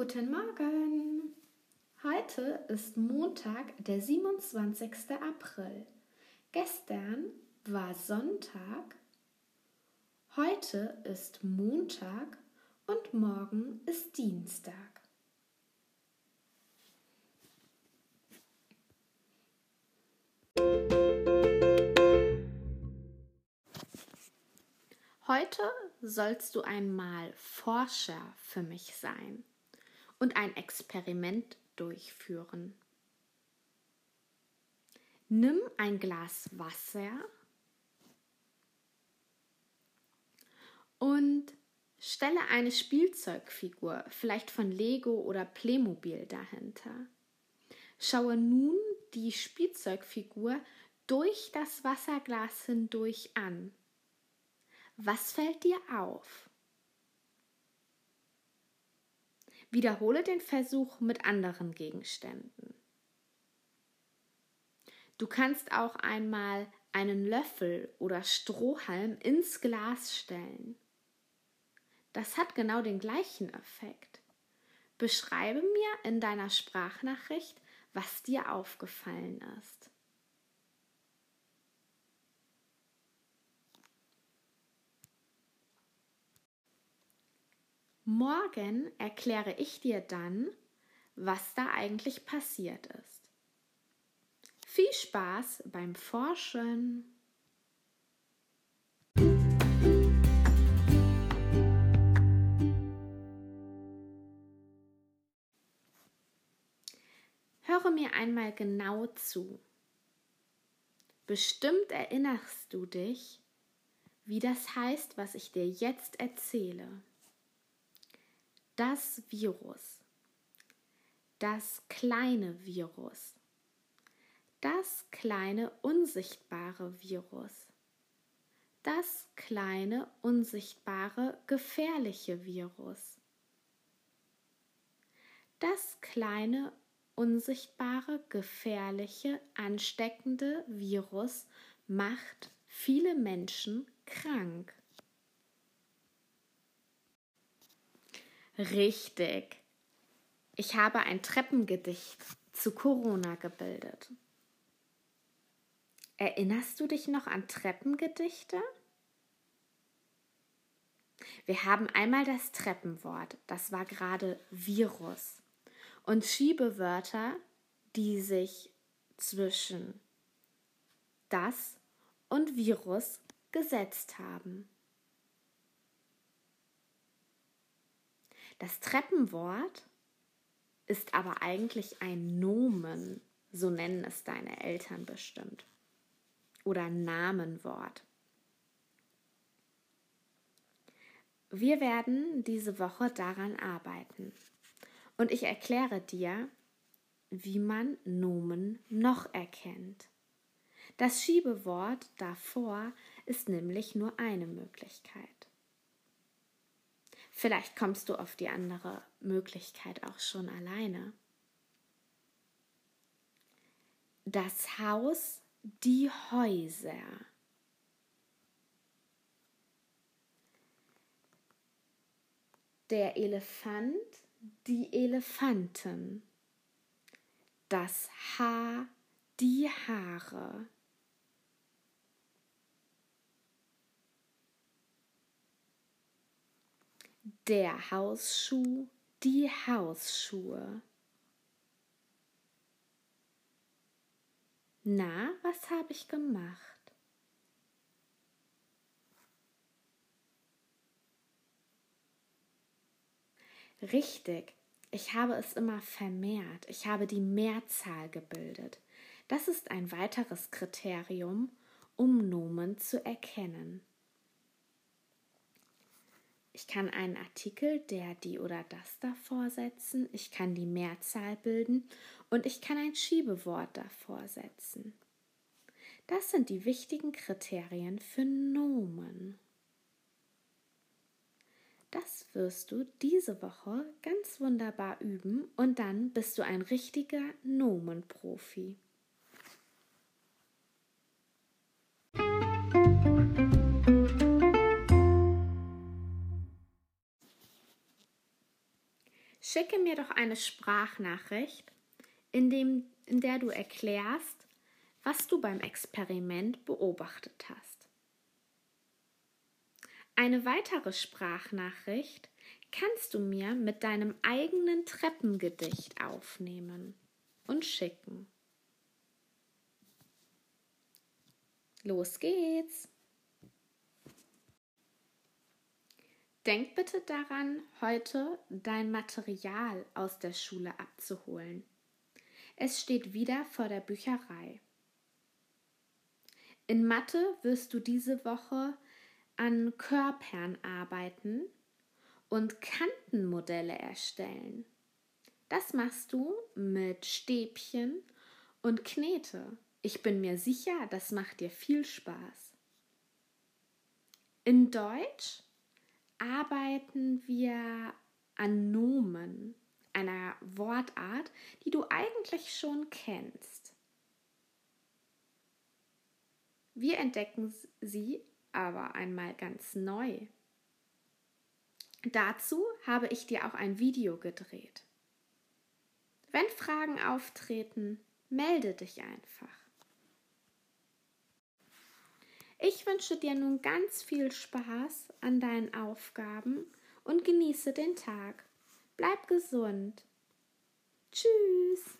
Guten Morgen! Heute ist Montag, der 27. April. Gestern war Sonntag. Heute ist Montag und morgen ist Dienstag. Heute sollst du einmal Forscher für mich sein und ein Experiment durchführen. Nimm ein Glas Wasser und stelle eine Spielzeugfigur, vielleicht von Lego oder Playmobil dahinter. Schaue nun die Spielzeugfigur durch das Wasserglas hindurch an. Was fällt dir auf? Wiederhole den Versuch mit anderen Gegenständen. Du kannst auch einmal einen Löffel oder Strohhalm ins Glas stellen. Das hat genau den gleichen Effekt. Beschreibe mir in deiner Sprachnachricht, was dir aufgefallen ist. Morgen erkläre ich dir dann, was da eigentlich passiert ist. Viel Spaß beim Forschen! Höre mir einmal genau zu. Bestimmt erinnerst du dich, wie das heißt, was ich dir jetzt erzähle das Virus, das kleine Virus, das kleine unsichtbare Virus, das kleine unsichtbare gefährliche Virus, das kleine unsichtbare gefährliche ansteckende Virus macht viele Menschen krank. Richtig. Ich habe ein Treppengedicht zu Corona gebildet. Erinnerst du dich noch an Treppengedichte? Wir haben einmal das Treppenwort, das war gerade Virus, und Schiebewörter, die sich zwischen das und Virus gesetzt haben. Das Treppenwort ist aber eigentlich ein Nomen, so nennen es deine Eltern bestimmt. Oder Namenwort. Wir werden diese Woche daran arbeiten. Und ich erkläre dir, wie man Nomen noch erkennt. Das Schiebewort davor ist nämlich nur eine Möglichkeit. Vielleicht kommst du auf die andere Möglichkeit auch schon alleine. Das Haus, die Häuser. Der Elefant, die Elefanten. Das Haar, die Haare. Der Hausschuh, die Hausschuhe. Na, was habe ich gemacht? Richtig, ich habe es immer vermehrt. Ich habe die Mehrzahl gebildet. Das ist ein weiteres Kriterium, um Nomen zu erkennen. Ich kann einen Artikel, der die oder das davor setzen, ich kann die Mehrzahl bilden und ich kann ein Schiebewort davor setzen. Das sind die wichtigen Kriterien für Nomen. Das wirst du diese Woche ganz wunderbar üben und dann bist du ein richtiger Nomenprofi. Schicke mir doch eine Sprachnachricht, in, dem, in der du erklärst, was du beim Experiment beobachtet hast. Eine weitere Sprachnachricht kannst du mir mit deinem eigenen Treppengedicht aufnehmen und schicken. Los geht's! Denk bitte daran, heute dein Material aus der Schule abzuholen. Es steht wieder vor der Bücherei. In Mathe wirst du diese Woche an Körpern arbeiten und Kantenmodelle erstellen. Das machst du mit Stäbchen und Knete. Ich bin mir sicher, das macht dir viel Spaß. In Deutsch arbeiten wir an Nomen, einer Wortart, die du eigentlich schon kennst. Wir entdecken sie aber einmal ganz neu. Dazu habe ich dir auch ein Video gedreht. Wenn Fragen auftreten, melde dich einfach. Ich wünsche dir nun ganz viel Spaß an deinen Aufgaben und genieße den Tag. Bleib gesund. Tschüss.